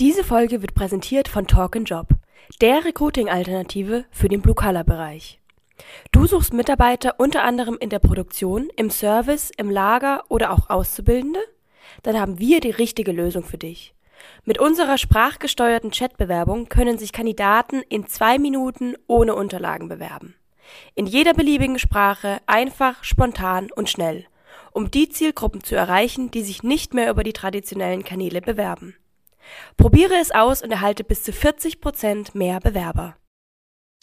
Diese Folge wird präsentiert von Talk Job, der Recruiting-Alternative für den Blue-Color-Bereich. Du suchst Mitarbeiter unter anderem in der Produktion, im Service, im Lager oder auch Auszubildende? Dann haben wir die richtige Lösung für dich. Mit unserer sprachgesteuerten Chatbewerbung können sich Kandidaten in zwei Minuten ohne Unterlagen bewerben. In jeder beliebigen Sprache, einfach, spontan und schnell, um die Zielgruppen zu erreichen, die sich nicht mehr über die traditionellen Kanäle bewerben. Probiere es aus und erhalte bis zu 40% mehr Bewerber.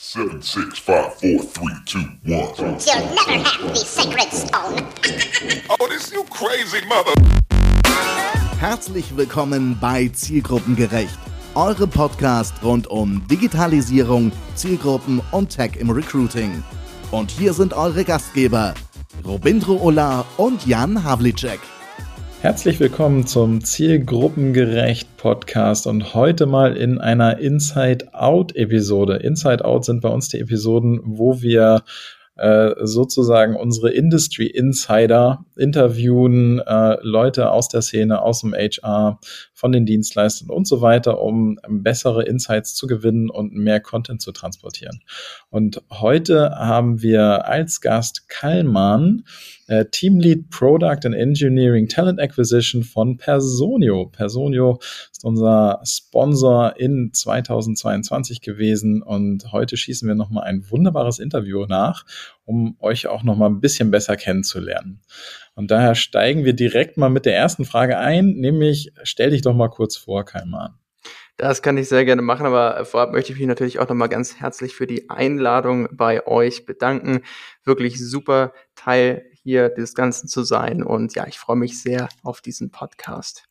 Seven, six, five, four, three, two, one. You'll never have the sacred stone. Oh, this you crazy mother. Herzlich willkommen bei Zielgruppengerecht, eure Podcast rund um Digitalisierung, Zielgruppen und Tech im Recruiting. Und hier sind eure Gastgeber, Robindro Ola und Jan Havlicek. Herzlich willkommen zum Zielgruppengerecht Podcast und heute mal in einer Inside Out Episode. Inside Out sind bei uns die Episoden, wo wir äh, sozusagen unsere Industry Insider interviewen, äh, Leute aus der Szene, aus dem HR, von den Dienstleistern und so weiter, um bessere Insights zu gewinnen und mehr Content zu transportieren. Und heute haben wir als Gast Kallmann, äh, Teamlead Product and Engineering Talent Acquisition von Personio. Personio ist unser Sponsor in 2022 gewesen und heute schießen wir nochmal ein wunderbares Interview nach, um euch auch nochmal ein bisschen besser kennenzulernen. Und daher steigen wir direkt mal mit der ersten Frage ein, nämlich stell dich doch mal kurz vor, Kaiman. Das kann ich sehr gerne machen, aber vorab möchte ich mich natürlich auch nochmal ganz herzlich für die Einladung bei euch bedanken. Wirklich super Teil hier des Ganzen zu sein und ja, ich freue mich sehr auf diesen Podcast.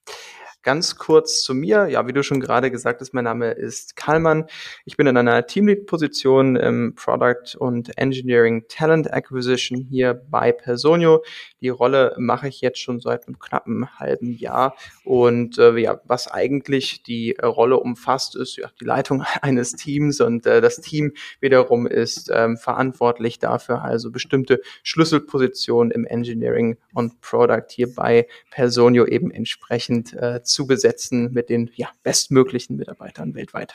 Ganz kurz zu mir. Ja, wie du schon gerade gesagt hast, mein Name ist Kallmann. Ich bin in einer Teamlead-Position im Product und Engineering Talent Acquisition hier bei Personio. Die Rolle mache ich jetzt schon seit einem knappen halben Jahr. Und äh, ja, was eigentlich die Rolle umfasst, ist ja die Leitung eines Teams und äh, das Team wiederum ist ähm, verantwortlich dafür, also bestimmte Schlüsselpositionen im Engineering und Product hier bei Personio eben entsprechend äh, zu besetzen mit den ja, bestmöglichen Mitarbeitern weltweit.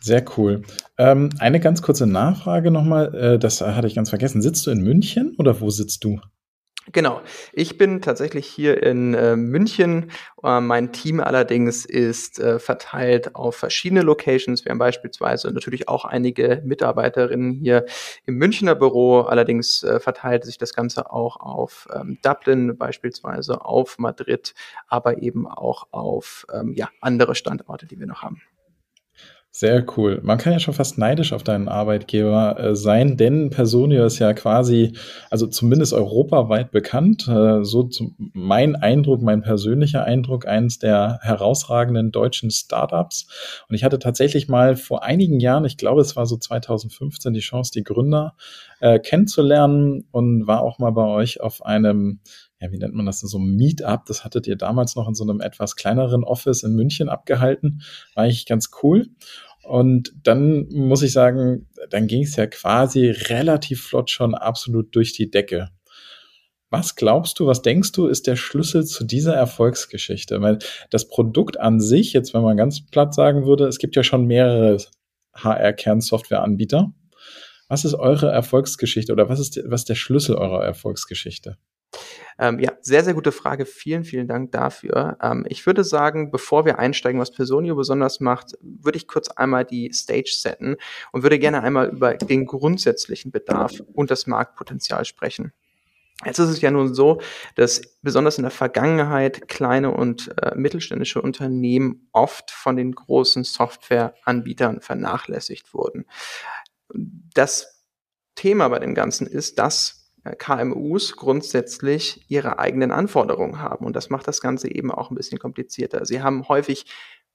Sehr cool. Ähm, eine ganz kurze Nachfrage nochmal, äh, das hatte ich ganz vergessen. Sitzt du in München oder wo sitzt du? Genau. Ich bin tatsächlich hier in äh, München. Äh, mein Team allerdings ist äh, verteilt auf verschiedene Locations. Wir haben beispielsweise natürlich auch einige Mitarbeiterinnen hier im Münchner Büro. Allerdings äh, verteilt sich das Ganze auch auf ähm, Dublin beispielsweise, auf Madrid, aber eben auch auf ähm, ja, andere Standorte, die wir noch haben. Sehr cool. Man kann ja schon fast neidisch auf deinen Arbeitgeber äh, sein, denn Personio ist ja quasi, also zumindest europaweit bekannt. Äh, so zum, mein Eindruck, mein persönlicher Eindruck, eines der herausragenden deutschen Startups. Und ich hatte tatsächlich mal vor einigen Jahren, ich glaube, es war so 2015, die Chance, die Gründer äh, kennenzulernen und war auch mal bei euch auf einem ja, wie nennt man das, so Meetup. Das hattet ihr damals noch in so einem etwas kleineren Office in München abgehalten. War eigentlich ganz cool. Und dann muss ich sagen, dann ging es ja quasi relativ flott schon absolut durch die Decke. Was glaubst du, was denkst du, ist der Schlüssel zu dieser Erfolgsgeschichte? Weil das Produkt an sich, jetzt wenn man ganz platt sagen würde, es gibt ja schon mehrere HR-Kernsoftware-Anbieter. Was ist eure Erfolgsgeschichte oder was ist, was ist der Schlüssel eurer Erfolgsgeschichte? Ähm, ja, sehr, sehr gute Frage. Vielen, vielen Dank dafür. Ähm, ich würde sagen, bevor wir einsteigen, was Personio besonders macht, würde ich kurz einmal die Stage setten und würde gerne einmal über den grundsätzlichen Bedarf und das Marktpotenzial sprechen. Jetzt ist es ja nun so, dass besonders in der Vergangenheit kleine und äh, mittelständische Unternehmen oft von den großen Softwareanbietern vernachlässigt wurden. Das Thema bei dem Ganzen ist, dass äh, KMUs grundsätzlich ihre eigenen Anforderungen haben. Und das macht das Ganze eben auch ein bisschen komplizierter. Sie haben häufig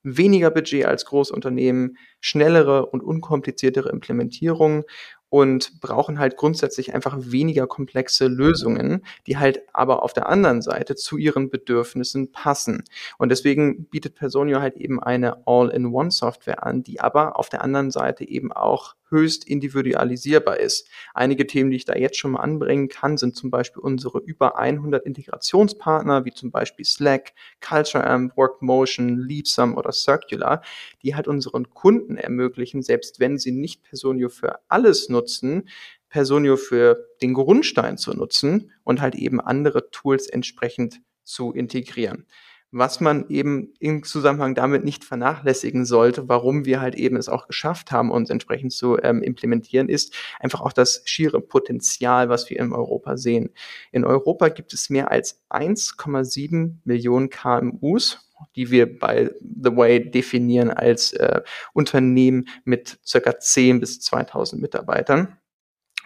weniger Budget als Großunternehmen, schnellere und unkompliziertere Implementierungen und brauchen halt grundsätzlich einfach weniger komplexe Lösungen, die halt aber auf der anderen Seite zu ihren Bedürfnissen passen. Und deswegen bietet Personio halt eben eine All-in-One-Software an, die aber auf der anderen Seite eben auch höchst individualisierbar ist. Einige Themen, die ich da jetzt schon mal anbringen kann, sind zum Beispiel unsere über 100 Integrationspartner, wie zum Beispiel Slack, CultureAmp, Workmotion, Leapsum oder Circular, die halt unseren Kunden ermöglichen, selbst wenn sie nicht Personio für alles nutzen, Personio für den Grundstein zu nutzen und halt eben andere Tools entsprechend zu integrieren was man eben im Zusammenhang damit nicht vernachlässigen sollte, warum wir halt eben es auch geschafft haben, uns entsprechend zu ähm, implementieren, ist einfach auch das schiere Potenzial, was wir in Europa sehen. In Europa gibt es mehr als 1,7 Millionen KMUs, die wir bei The Way definieren als äh, Unternehmen mit circa 10 bis 2000 Mitarbeitern.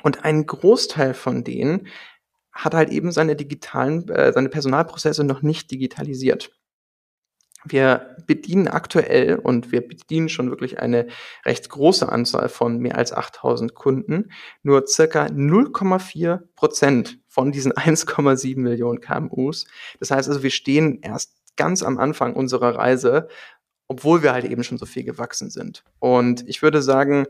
Und ein Großteil von denen hat halt eben seine digitalen, äh, seine Personalprozesse noch nicht digitalisiert. Wir bedienen aktuell und wir bedienen schon wirklich eine recht große Anzahl von mehr als 8000 Kunden. Nur circa 0,4 Prozent von diesen 1,7 Millionen KMUs. Das heißt also, wir stehen erst ganz am Anfang unserer Reise, obwohl wir halt eben schon so viel gewachsen sind. Und ich würde sagen,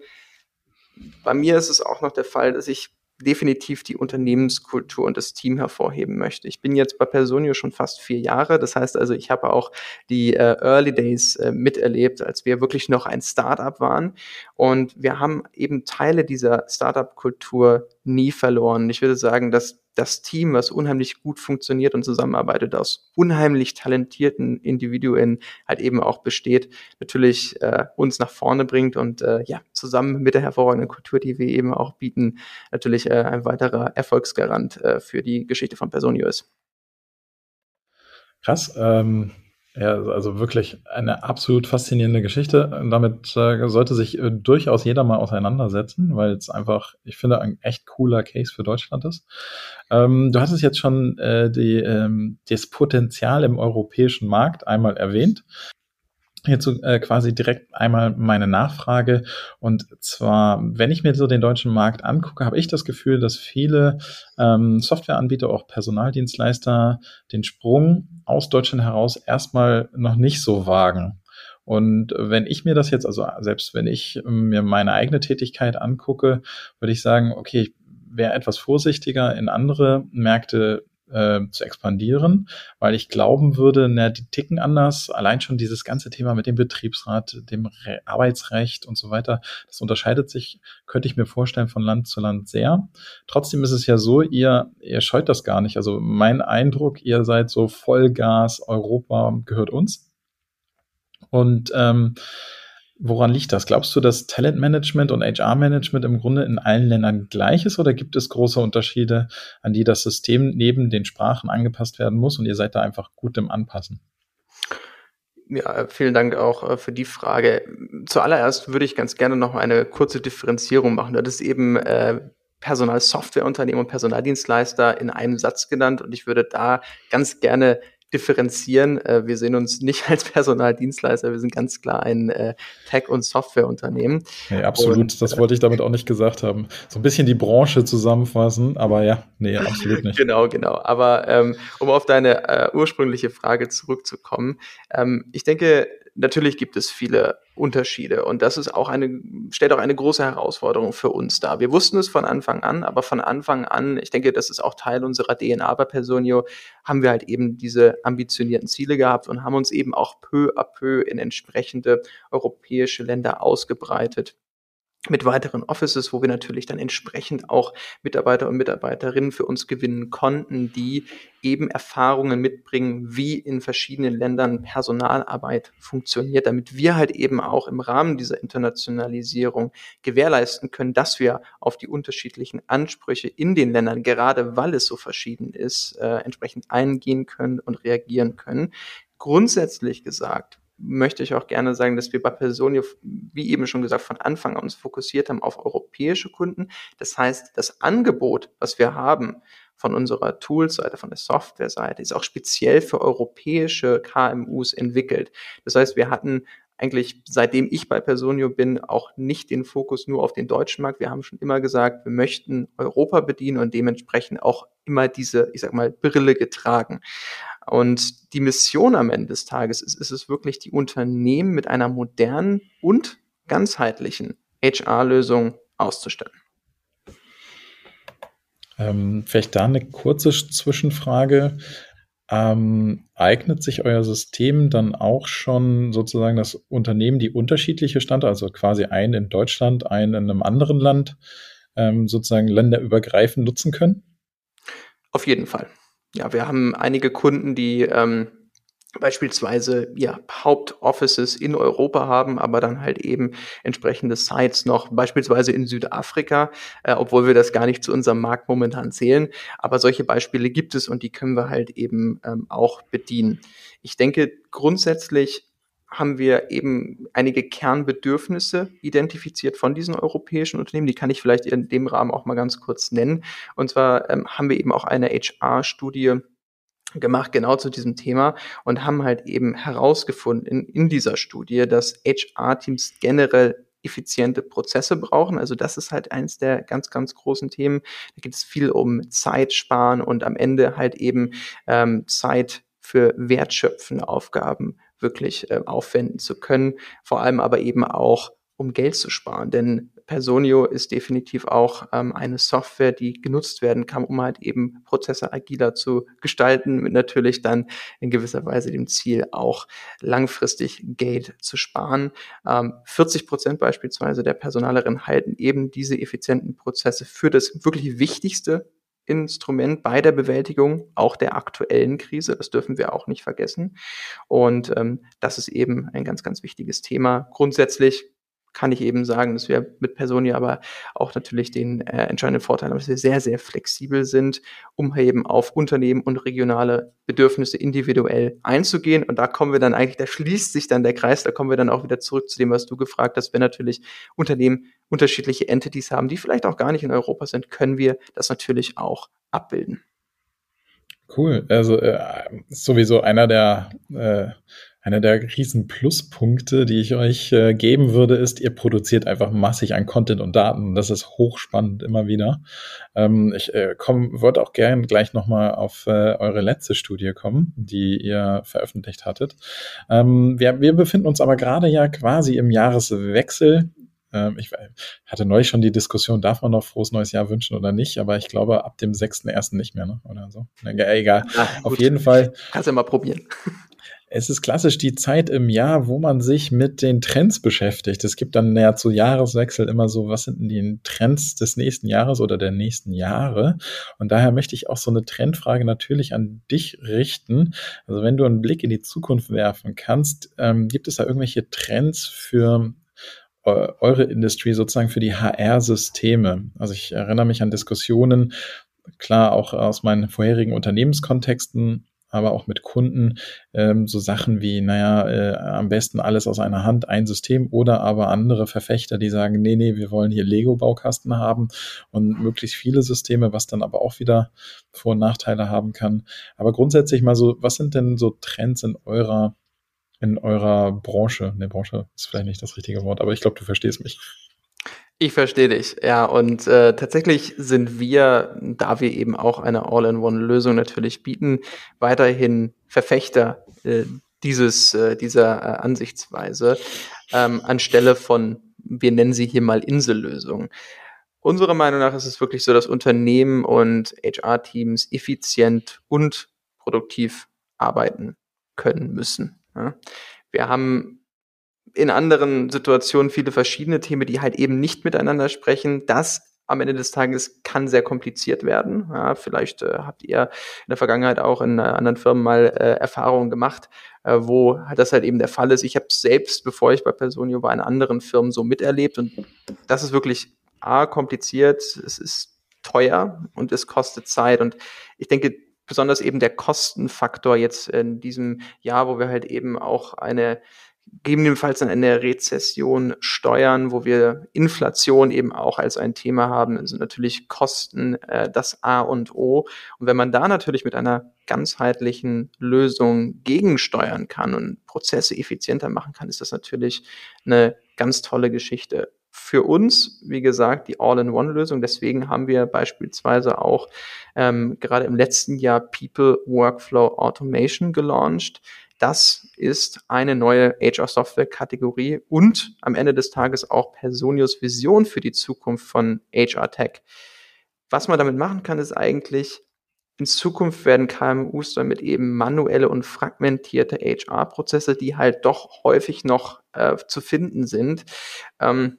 bei mir ist es auch noch der Fall, dass ich definitiv die Unternehmenskultur und das Team hervorheben möchte. Ich bin jetzt bei Personio schon fast vier Jahre. Das heißt also, ich habe auch die äh, Early Days äh, miterlebt, als wir wirklich noch ein Startup waren. Und wir haben eben Teile dieser Startup-Kultur nie verloren. Ich würde sagen, dass das Team, was unheimlich gut funktioniert und zusammenarbeitet, aus unheimlich talentierten Individuen halt eben auch besteht, natürlich äh, uns nach vorne bringt und äh, ja, zusammen mit der hervorragenden Kultur, die wir eben auch bieten, natürlich äh, ein weiterer Erfolgsgarant äh, für die Geschichte von Personio ist. Krass. Ähm ja, also wirklich eine absolut faszinierende Geschichte. Damit äh, sollte sich äh, durchaus jeder mal auseinandersetzen, weil es einfach, ich finde, ein echt cooler Case für Deutschland ist. Ähm, du hattest jetzt schon äh, die, ähm, das Potenzial im europäischen Markt einmal erwähnt. Hierzu äh, quasi direkt einmal meine Nachfrage. Und zwar, wenn ich mir so den deutschen Markt angucke, habe ich das Gefühl, dass viele ähm, Softwareanbieter, auch Personaldienstleister, den Sprung aus Deutschland heraus erstmal noch nicht so wagen. Und wenn ich mir das jetzt, also selbst wenn ich mir meine eigene Tätigkeit angucke, würde ich sagen, okay, ich wäre etwas vorsichtiger in andere Märkte äh, zu expandieren, weil ich glauben würde, na, die ticken anders. Allein schon dieses ganze Thema mit dem Betriebsrat, dem Re Arbeitsrecht und so weiter, das unterscheidet sich, könnte ich mir vorstellen, von Land zu Land sehr. Trotzdem ist es ja so, ihr, ihr scheut das gar nicht. Also mein Eindruck, ihr seid so Vollgas, Europa gehört uns. Und ähm, Woran liegt das? Glaubst du, dass Talentmanagement und HR-Management im Grunde in allen Ländern gleich ist oder gibt es große Unterschiede, an die das System neben den Sprachen angepasst werden muss und ihr seid da einfach gut im Anpassen? Ja, vielen Dank auch äh, für die Frage. Zuallererst würde ich ganz gerne noch eine kurze Differenzierung machen. Das ist eben äh, Personalsoftwareunternehmen und Personaldienstleister in einem Satz genannt und ich würde da ganz gerne differenzieren. Äh, wir sehen uns nicht als Personaldienstleister, wir sind ganz klar ein äh, Tech- und Softwareunternehmen. Nee, absolut, und, das wollte ich damit auch nicht gesagt haben. So ein bisschen die Branche zusammenfassen, aber ja, nee, absolut nicht. genau, genau. Aber ähm, um auf deine äh, ursprüngliche Frage zurückzukommen, ähm, ich denke, natürlich gibt es viele Unterschiede und das ist auch eine, stellt auch eine große Herausforderung für uns dar. Wir wussten es von Anfang an, aber von Anfang an, ich denke, das ist auch Teil unserer DNA bei Personio, haben wir halt eben diese ambitionierten Ziele gehabt und haben uns eben auch peu à peu in entsprechende europäische Länder ausgebreitet mit weiteren Offices, wo wir natürlich dann entsprechend auch Mitarbeiter und Mitarbeiterinnen für uns gewinnen konnten, die eben Erfahrungen mitbringen, wie in verschiedenen Ländern Personalarbeit funktioniert, damit wir halt eben auch im Rahmen dieser Internationalisierung gewährleisten können, dass wir auf die unterschiedlichen Ansprüche in den Ländern, gerade weil es so verschieden ist, äh, entsprechend eingehen können und reagieren können. Grundsätzlich gesagt, möchte ich auch gerne sagen, dass wir bei Personio, wie eben schon gesagt, von Anfang an uns fokussiert haben auf europäische Kunden. Das heißt, das Angebot, was wir haben von unserer Toolseite, von der Softwareseite, ist auch speziell für europäische KMUs entwickelt. Das heißt, wir hatten eigentlich seitdem ich bei Personio bin, auch nicht den Fokus nur auf den deutschen Markt. Wir haben schon immer gesagt, wir möchten Europa bedienen und dementsprechend auch immer diese, ich sag mal, Brille getragen. Und die Mission am Ende des Tages ist, ist es wirklich, die Unternehmen mit einer modernen und ganzheitlichen HR-Lösung auszustellen. Ähm, vielleicht da eine kurze Zwischenfrage. Ähm, eignet sich euer System dann auch schon sozusagen das Unternehmen, die unterschiedliche Standorte, also quasi einen in Deutschland, einen in einem anderen Land, ähm, sozusagen länderübergreifend nutzen können? Auf jeden Fall. Ja, wir haben einige Kunden, die ähm, beispielsweise ja, Hauptoffices in Europa haben, aber dann halt eben entsprechende Sites noch, beispielsweise in Südafrika, äh, obwohl wir das gar nicht zu unserem Markt momentan zählen. Aber solche Beispiele gibt es und die können wir halt eben ähm, auch bedienen. Ich denke, grundsätzlich haben wir eben einige Kernbedürfnisse identifiziert von diesen europäischen Unternehmen. Die kann ich vielleicht in dem Rahmen auch mal ganz kurz nennen. Und zwar ähm, haben wir eben auch eine HR-Studie gemacht, genau zu diesem Thema und haben halt eben herausgefunden in, in dieser Studie, dass HR-Teams generell effiziente Prozesse brauchen. Also das ist halt eins der ganz, ganz großen Themen. Da geht es viel um Zeit sparen und am Ende halt eben ähm, Zeit für wertschöpfende Aufgaben wirklich äh, aufwenden zu können. Vor allem aber eben auch um Geld zu sparen. Denn Personio ist definitiv auch ähm, eine Software, die genutzt werden kann, um halt eben Prozesse agiler zu gestalten, mit natürlich dann in gewisser Weise dem Ziel auch langfristig Geld zu sparen. Ähm, 40 Prozent beispielsweise der Personalerinnen halten eben diese effizienten Prozesse für das wirklich Wichtigste Instrument bei der Bewältigung auch der aktuellen Krise. Das dürfen wir auch nicht vergessen. Und ähm, das ist eben ein ganz, ganz wichtiges Thema. Grundsätzlich kann ich eben sagen, dass wir mit Personia aber auch natürlich den äh, entscheidenden Vorteil haben, dass wir sehr, sehr flexibel sind, um eben auf Unternehmen und regionale Bedürfnisse individuell einzugehen. Und da kommen wir dann eigentlich, da schließt sich dann der Kreis, da kommen wir dann auch wieder zurück zu dem, was du gefragt hast. Wenn natürlich Unternehmen unterschiedliche Entities haben, die vielleicht auch gar nicht in Europa sind, können wir das natürlich auch abbilden. Cool. Also äh, sowieso einer der äh, einer der riesen Pluspunkte, die ich euch äh, geben würde, ist, ihr produziert einfach massig an Content und Daten. Das ist hochspannend immer wieder. Ähm, ich äh, würde auch gern gleich nochmal auf äh, eure letzte Studie kommen, die ihr veröffentlicht hattet. Ähm, wir, wir befinden uns aber gerade ja quasi im Jahreswechsel ähm, ich hatte neulich schon die Diskussion, darf man noch frohes neues Jahr wünschen oder nicht, aber ich glaube ab dem 6.1. nicht mehr, ne? Oder so. Egal. Ja, Auf jeden Fall. Kannst du ja mal probieren. Es ist klassisch die Zeit im Jahr, wo man sich mit den Trends beschäftigt. Es gibt dann ja zu Jahreswechsel immer so, was sind denn die Trends des nächsten Jahres oder der nächsten Jahre? Und daher möchte ich auch so eine Trendfrage natürlich an dich richten. Also wenn du einen Blick in die Zukunft werfen kannst, ähm, gibt es da irgendwelche Trends für eure Industrie sozusagen für die HR-Systeme. Also ich erinnere mich an Diskussionen, klar auch aus meinen vorherigen Unternehmenskontexten, aber auch mit Kunden, ähm, so Sachen wie, naja, äh, am besten alles aus einer Hand, ein System oder aber andere Verfechter, die sagen, nee, nee, wir wollen hier Lego-Baukasten haben und möglichst viele Systeme, was dann aber auch wieder Vor- und Nachteile haben kann. Aber grundsätzlich mal so, was sind denn so Trends in eurer in eurer Branche. Ne, Branche ist vielleicht nicht das richtige Wort, aber ich glaube, du verstehst mich. Ich verstehe dich, ja. Und äh, tatsächlich sind wir, da wir eben auch eine All-in-One-Lösung natürlich bieten, weiterhin Verfechter äh, dieses, äh, dieser äh, Ansichtsweise ähm, anstelle von, wir nennen sie hier mal Insellösungen. Unserer Meinung nach ist es wirklich so, dass Unternehmen und HR-Teams effizient und produktiv arbeiten können müssen. Ja. Wir haben in anderen Situationen viele verschiedene Themen, die halt eben nicht miteinander sprechen. Das am Ende des Tages kann sehr kompliziert werden. Ja, vielleicht äh, habt ihr in der Vergangenheit auch in äh, anderen Firmen mal äh, Erfahrungen gemacht, äh, wo das halt eben der Fall ist. Ich habe selbst, bevor ich bei Personio war, in anderen Firmen so miterlebt und das ist wirklich a kompliziert. Es ist teuer und es kostet Zeit und ich denke, besonders eben der Kostenfaktor jetzt in diesem Jahr, wo wir halt eben auch eine gegebenenfalls an eine Rezession steuern, wo wir Inflation eben auch als ein Thema haben, sind natürlich Kosten äh, das A und O. Und wenn man da natürlich mit einer ganzheitlichen Lösung gegensteuern kann und Prozesse effizienter machen kann, ist das natürlich eine ganz tolle Geschichte für uns, wie gesagt, die All-in-One-Lösung. Deswegen haben wir beispielsweise auch ähm, gerade im letzten Jahr People Workflow Automation gelauncht. Das ist eine neue HR-Software-Kategorie und am Ende des Tages auch Personios Vision für die Zukunft von HR-Tech. Was man damit machen kann, ist eigentlich, in Zukunft werden KMUs damit eben manuelle und fragmentierte HR-Prozesse, die halt doch häufig noch äh, zu finden sind, ähm,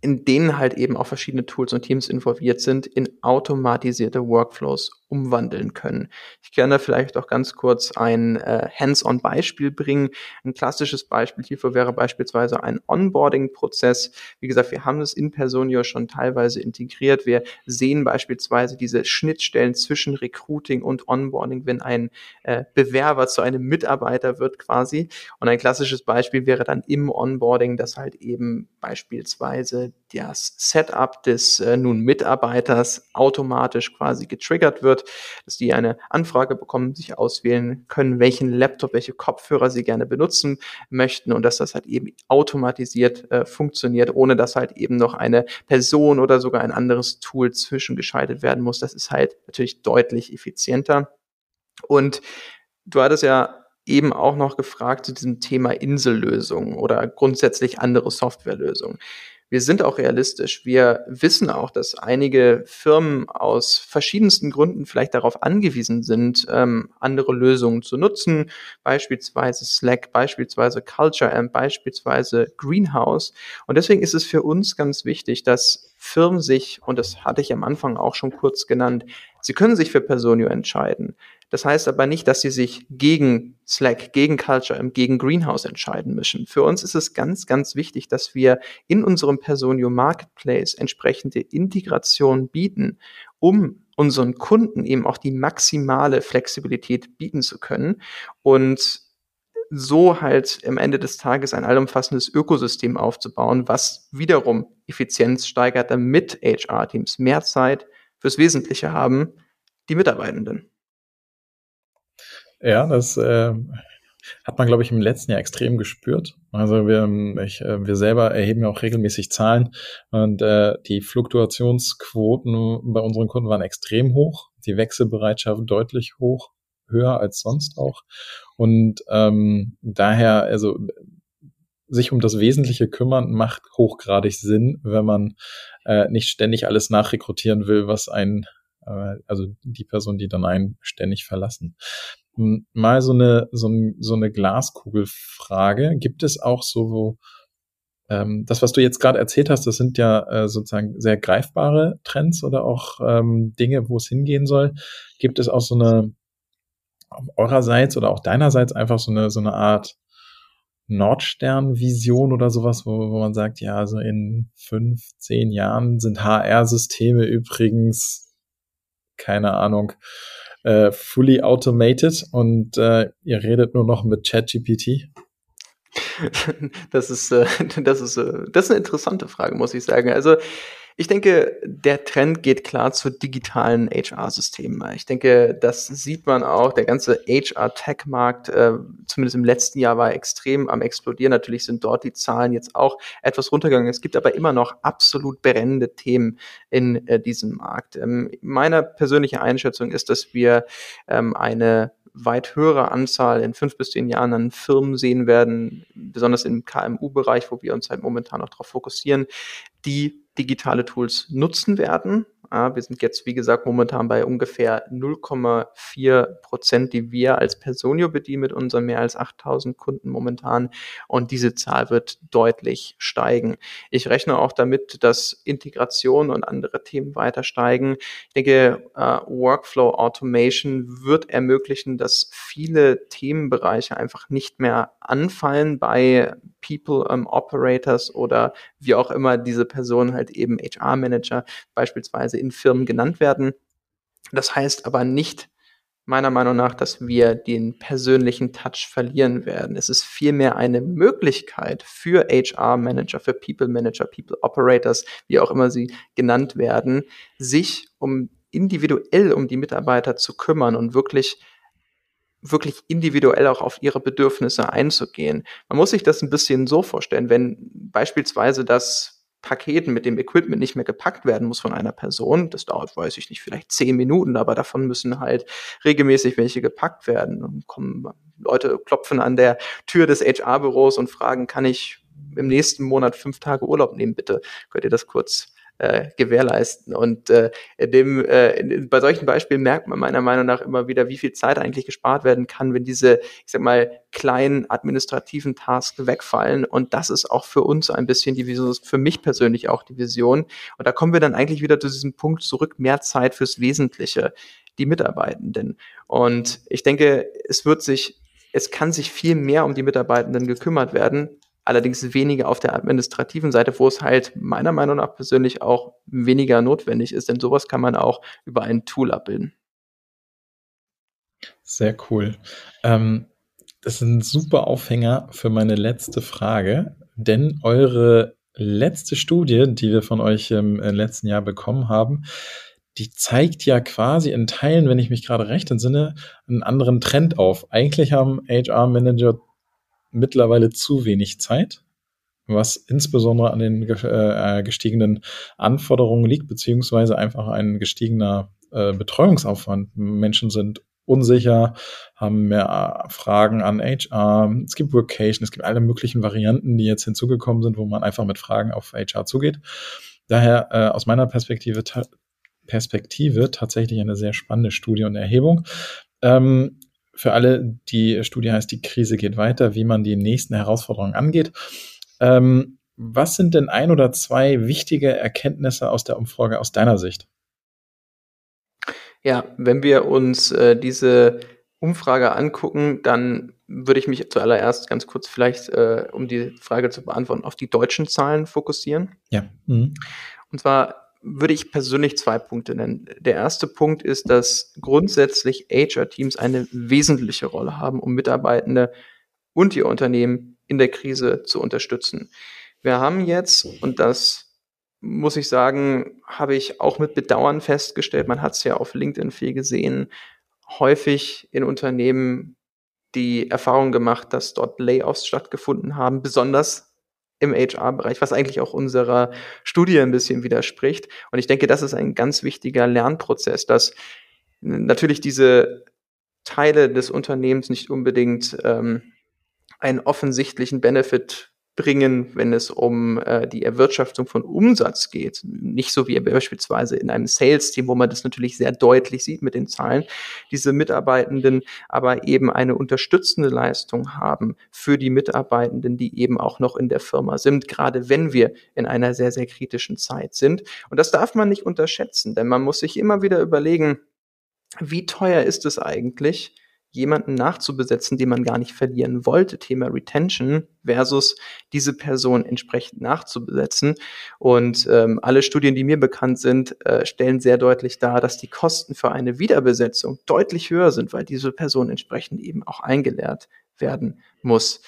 in denen halt eben auch verschiedene Tools und Teams involviert sind, in automatisierte Workflows umwandeln können. Ich kann da vielleicht auch ganz kurz ein äh, Hands-on-Beispiel bringen. Ein klassisches Beispiel hierfür wäre beispielsweise ein Onboarding-Prozess. Wie gesagt, wir haben es in Personio schon teilweise integriert. Wir sehen beispielsweise diese Schnittstellen zwischen Recruiting und Onboarding, wenn ein äh, Bewerber zu einem Mitarbeiter wird quasi. Und ein klassisches Beispiel wäre dann im Onboarding, dass halt eben beispielsweise das Setup des äh, nun Mitarbeiters automatisch quasi getriggert wird, dass die eine Anfrage bekommen, sich auswählen können, welchen Laptop, welche Kopfhörer sie gerne benutzen möchten und dass das halt eben automatisiert äh, funktioniert, ohne dass halt eben noch eine Person oder sogar ein anderes Tool zwischengeschaltet werden muss. Das ist halt natürlich deutlich effizienter. Und du hattest ja eben auch noch gefragt zu diesem Thema Insellösungen oder grundsätzlich andere Softwarelösungen wir sind auch realistisch. Wir wissen auch, dass einige Firmen aus verschiedensten Gründen vielleicht darauf angewiesen sind, ähm, andere Lösungen zu nutzen, beispielsweise Slack, beispielsweise Culture Amp, beispielsweise Greenhouse. Und deswegen ist es für uns ganz wichtig, dass Firmen sich, und das hatte ich am Anfang auch schon kurz genannt, sie können sich für Personio entscheiden. Das heißt aber nicht, dass sie sich gegen Slack, gegen Culture, gegen Greenhouse entscheiden müssen. Für uns ist es ganz, ganz wichtig, dass wir in unserem Personio Marketplace entsprechende Integration bieten, um unseren Kunden eben auch die maximale Flexibilität bieten zu können und so halt am Ende des Tages ein allumfassendes Ökosystem aufzubauen, was wiederum Effizienz steigert, damit HR-Teams mehr Zeit fürs Wesentliche haben, die Mitarbeitenden. Ja, das äh, hat man, glaube ich, im letzten Jahr extrem gespürt. Also wir, ich, äh, wir selber erheben ja auch regelmäßig Zahlen und äh, die Fluktuationsquoten bei unseren Kunden waren extrem hoch, die Wechselbereitschaft deutlich hoch, höher als sonst auch. Und ähm, daher, also sich um das Wesentliche kümmern, macht hochgradig Sinn, wenn man äh, nicht ständig alles nachrekrutieren will, was ein äh, also die Person, die dann einen ständig verlassen mal so eine, so, so eine Glaskugelfrage. Gibt es auch so, ähm, das, was du jetzt gerade erzählt hast, das sind ja äh, sozusagen sehr greifbare Trends oder auch ähm, Dinge, wo es hingehen soll. Gibt es auch so eine, eurerseits oder auch deinerseits einfach so eine, so eine Art Nordstern-Vision oder sowas, wo, wo man sagt, ja, also in fünf, zehn Jahren sind HR-Systeme übrigens, keine Ahnung, äh, fully automated und äh, ihr redet nur noch mit ChatGPT? Das ist, äh, das ist, äh, das ist eine interessante Frage, muss ich sagen. Also ich denke, der Trend geht klar zu digitalen HR-Systemen. Ich denke, das sieht man auch. Der ganze HR-Tech-Markt, äh, zumindest im letzten Jahr, war extrem am explodieren. Natürlich sind dort die Zahlen jetzt auch etwas runtergegangen. Es gibt aber immer noch absolut brennende Themen in äh, diesem Markt. Ähm, meine persönliche Einschätzung ist, dass wir ähm, eine weit höhere Anzahl in fünf bis zehn Jahren an Firmen sehen werden, besonders im KMU-Bereich, wo wir uns halt momentan noch darauf fokussieren, die digitale Tools nutzen werden. Ja, wir sind jetzt, wie gesagt, momentan bei ungefähr 0,4 Prozent, die wir als Personio bedienen mit unseren mehr als 8000 Kunden momentan. Und diese Zahl wird deutlich steigen. Ich rechne auch damit, dass Integration und andere Themen weiter steigen. Ich denke, uh, Workflow Automation wird ermöglichen, dass viele Themenbereiche einfach nicht mehr anfallen bei People um, Operators oder wie auch immer diese Personen halt eben HR-Manager beispielsweise in Firmen genannt werden. Das heißt aber nicht, meiner Meinung nach, dass wir den persönlichen Touch verlieren werden. Es ist vielmehr eine Möglichkeit für HR-Manager, für People-Manager, People-Operators, wie auch immer sie genannt werden, sich um individuell um die Mitarbeiter zu kümmern und wirklich wirklich individuell auch auf ihre Bedürfnisse einzugehen. Man muss sich das ein bisschen so vorstellen, wenn beispielsweise das Paketen, mit dem Equipment nicht mehr gepackt werden muss von einer Person. Das dauert, weiß ich nicht, vielleicht zehn Minuten, aber davon müssen halt regelmäßig welche gepackt werden. Und kommen Leute klopfen an der Tür des HR-Büros und fragen, kann ich im nächsten Monat fünf Tage Urlaub nehmen, bitte? Könnt ihr das kurz äh, gewährleisten. Und äh, dem, äh, bei solchen Beispielen merkt man meiner Meinung nach immer wieder, wie viel Zeit eigentlich gespart werden kann, wenn diese, ich sag mal, kleinen administrativen Tasks wegfallen. Und das ist auch für uns ein bisschen die Vision, für mich persönlich auch die Vision. Und da kommen wir dann eigentlich wieder zu diesem Punkt zurück, mehr Zeit fürs Wesentliche, die Mitarbeitenden. Und ich denke, es wird sich es kann sich viel mehr um die Mitarbeitenden gekümmert werden, allerdings weniger auf der administrativen Seite, wo es halt meiner Meinung nach persönlich auch weniger notwendig ist, denn sowas kann man auch über ein Tool abbilden. Sehr cool. Ähm, das ist ein super Aufhänger für meine letzte Frage, denn eure letzte Studie, die wir von euch im letzten Jahr bekommen haben, die zeigt ja quasi in Teilen, wenn ich mich gerade recht entsinne, einen anderen Trend auf. Eigentlich haben HR-Manager mittlerweile zu wenig Zeit, was insbesondere an den äh, gestiegenen Anforderungen liegt, beziehungsweise einfach ein gestiegener äh, Betreuungsaufwand. Menschen sind unsicher, haben mehr Fragen an HR. Es gibt Workation, es gibt alle möglichen Varianten, die jetzt hinzugekommen sind, wo man einfach mit Fragen auf HR zugeht. Daher äh, aus meiner Perspektive, ta Perspektive tatsächlich eine sehr spannende Studie und Erhebung. Ähm, für alle, die Studie heißt, die Krise geht weiter, wie man die nächsten Herausforderungen angeht. Ähm, was sind denn ein oder zwei wichtige Erkenntnisse aus der Umfrage aus deiner Sicht? Ja, wenn wir uns äh, diese Umfrage angucken, dann würde ich mich zuallererst ganz kurz vielleicht, äh, um die Frage zu beantworten, auf die deutschen Zahlen fokussieren. Ja. Mhm. Und zwar würde ich persönlich zwei Punkte nennen. Der erste Punkt ist, dass grundsätzlich HR-Teams eine wesentliche Rolle haben, um Mitarbeitende und ihr Unternehmen in der Krise zu unterstützen. Wir haben jetzt, und das muss ich sagen, habe ich auch mit Bedauern festgestellt, man hat es ja auf LinkedIn viel gesehen, häufig in Unternehmen die Erfahrung gemacht, dass dort Layoffs stattgefunden haben, besonders im HR-Bereich, was eigentlich auch unserer Studie ein bisschen widerspricht. Und ich denke, das ist ein ganz wichtiger Lernprozess, dass natürlich diese Teile des Unternehmens nicht unbedingt ähm, einen offensichtlichen Benefit bringen, wenn es um äh, die Erwirtschaftung von Umsatz geht. Nicht so wie beispielsweise in einem Sales-Team, wo man das natürlich sehr deutlich sieht mit den Zahlen. Diese Mitarbeitenden aber eben eine unterstützende Leistung haben für die Mitarbeitenden, die eben auch noch in der Firma sind, gerade wenn wir in einer sehr, sehr kritischen Zeit sind. Und das darf man nicht unterschätzen, denn man muss sich immer wieder überlegen, wie teuer ist es eigentlich, jemanden nachzubesetzen, den man gar nicht verlieren wollte. Thema Retention versus diese Person entsprechend nachzubesetzen. Und ähm, alle Studien, die mir bekannt sind, äh, stellen sehr deutlich dar, dass die Kosten für eine Wiederbesetzung deutlich höher sind, weil diese Person entsprechend eben auch eingelehrt werden muss.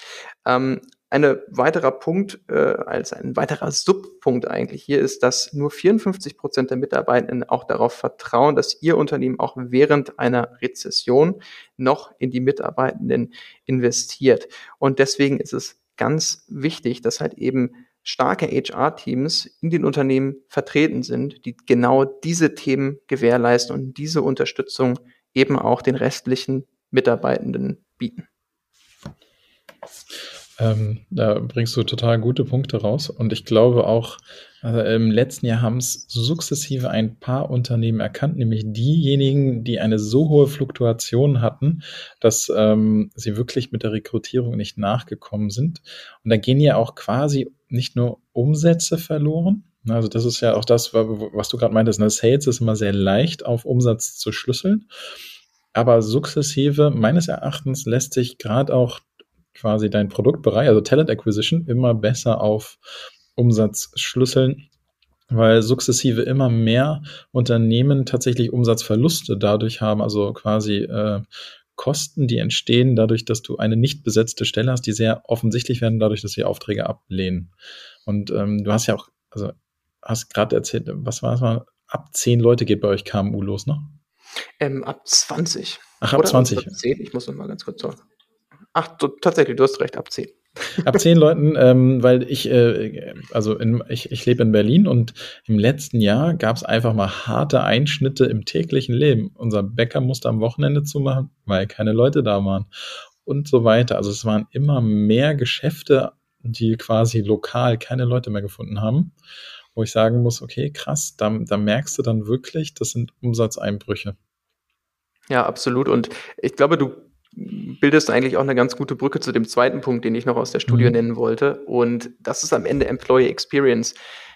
Ähm, ein weiterer Punkt, äh, als ein weiterer Subpunkt eigentlich hier ist, dass nur 54 Prozent der Mitarbeitenden auch darauf vertrauen, dass ihr Unternehmen auch während einer Rezession noch in die Mitarbeitenden investiert. Und deswegen ist es ganz wichtig, dass halt eben starke HR-Teams in den Unternehmen vertreten sind, die genau diese Themen gewährleisten und diese Unterstützung eben auch den restlichen Mitarbeitenden bieten. Ähm, da bringst du total gute Punkte raus. Und ich glaube auch, also im letzten Jahr haben es sukzessive ein paar Unternehmen erkannt, nämlich diejenigen, die eine so hohe Fluktuation hatten, dass ähm, sie wirklich mit der Rekrutierung nicht nachgekommen sind. Und da gehen ja auch quasi nicht nur Umsätze verloren. Also das ist ja auch das, was du gerade meintest. Ne? Sales ist immer sehr leicht auf Umsatz zu schlüsseln. Aber sukzessive, meines Erachtens, lässt sich gerade auch quasi dein Produktbereich, also Talent Acquisition, immer besser auf Umsatz schlüsseln, weil sukzessive immer mehr Unternehmen tatsächlich Umsatzverluste dadurch haben, also quasi äh, Kosten, die entstehen dadurch, dass du eine nicht besetzte Stelle hast, die sehr offensichtlich werden, dadurch, dass sie Aufträge ablehnen. Und ähm, du hast ja auch, also hast gerade erzählt, was war es mal, ab zehn Leute geht bei euch KMU los, ne? Ähm, ab 20. Ach, ab Oder 20. Ab 10, ich muss noch mal ganz kurz sagen. Ach, du, tatsächlich, du hast recht, ab 10. Ab zehn Leuten, ähm, weil ich, äh, also in, ich, ich lebe in Berlin und im letzten Jahr gab es einfach mal harte Einschnitte im täglichen Leben. Unser Bäcker musste am Wochenende zumachen, weil keine Leute da waren und so weiter. Also es waren immer mehr Geschäfte, die quasi lokal keine Leute mehr gefunden haben, wo ich sagen muss, okay, krass, da, da merkst du dann wirklich, das sind Umsatzeinbrüche. Ja, absolut. Und ich glaube, du bildest eigentlich auch eine ganz gute Brücke zu dem zweiten Punkt, den ich noch aus der Studie mhm. nennen wollte. Und das ist am Ende Employee Experience.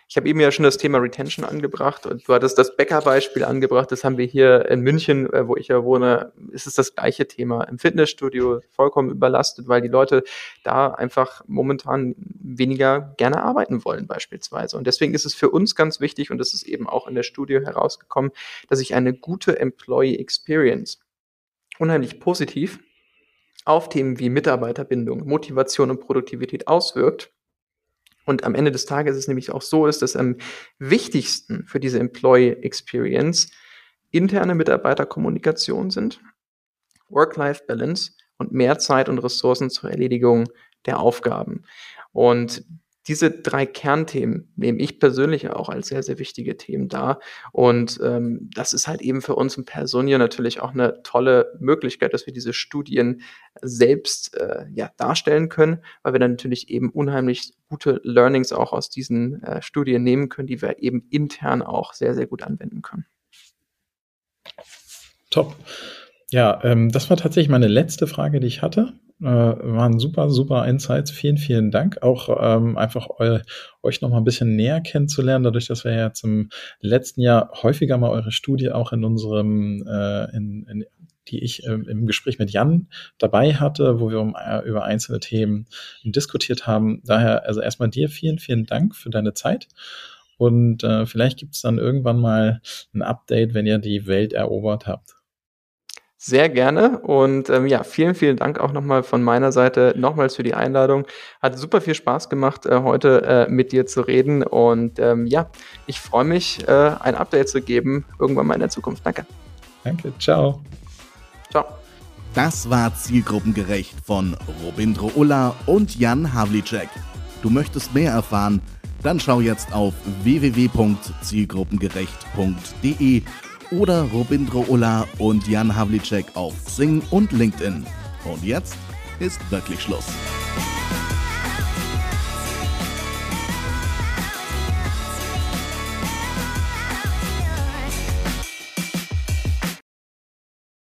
Ich habe eben ja schon das Thema Retention angebracht und du hattest das Bäcker-Beispiel angebracht. Das haben wir hier in München, äh, wo ich ja wohne, ist es das gleiche Thema. Im Fitnessstudio vollkommen überlastet, weil die Leute da einfach momentan weniger gerne arbeiten wollen beispielsweise. Und deswegen ist es für uns ganz wichtig und das ist eben auch in der Studie herausgekommen, dass ich eine gute Employee Experience unheimlich positiv auf Themen wie Mitarbeiterbindung, Motivation und Produktivität auswirkt. Und am Ende des Tages ist es nämlich auch so, ist, dass am wichtigsten für diese Employee Experience interne Mitarbeiterkommunikation sind, Work-Life-Balance und mehr Zeit und Ressourcen zur Erledigung der Aufgaben. Und diese drei Kernthemen nehme ich persönlich auch als sehr, sehr wichtige Themen dar. Und ähm, das ist halt eben für uns im Personio natürlich auch eine tolle Möglichkeit, dass wir diese Studien selbst äh, ja, darstellen können, weil wir dann natürlich eben unheimlich gute Learnings auch aus diesen äh, Studien nehmen können, die wir eben intern auch sehr, sehr gut anwenden können. Top. Ja, ähm, das war tatsächlich meine letzte Frage, die ich hatte. Äh, waren super, super Insights. Vielen, vielen Dank. Auch ähm, einfach eu, euch noch mal ein bisschen näher kennenzulernen, dadurch, dass wir jetzt im letzten Jahr häufiger mal eure Studie auch in unserem, äh, in, in, die ich äh, im Gespräch mit Jan dabei hatte, wo wir um, äh, über einzelne Themen diskutiert haben. Daher, also erstmal dir vielen, vielen Dank für deine Zeit. Und äh, vielleicht gibt es dann irgendwann mal ein Update, wenn ihr die Welt erobert habt. Sehr gerne und ähm, ja, vielen, vielen Dank auch nochmal von meiner Seite nochmals für die Einladung. Hat super viel Spaß gemacht, äh, heute äh, mit dir zu reden und ähm, ja, ich freue mich, äh, ein Update zu geben, irgendwann mal in der Zukunft. Danke. Danke, ciao. Ciao. Das war Zielgruppengerecht von Robindro Ulla und Jan Havlicek. Du möchtest mehr erfahren? Dann schau jetzt auf www.zielgruppengerecht.de oder Robindro Ulla und Jan Havlicek auf Sing und LinkedIn. Und jetzt ist wirklich Schluss.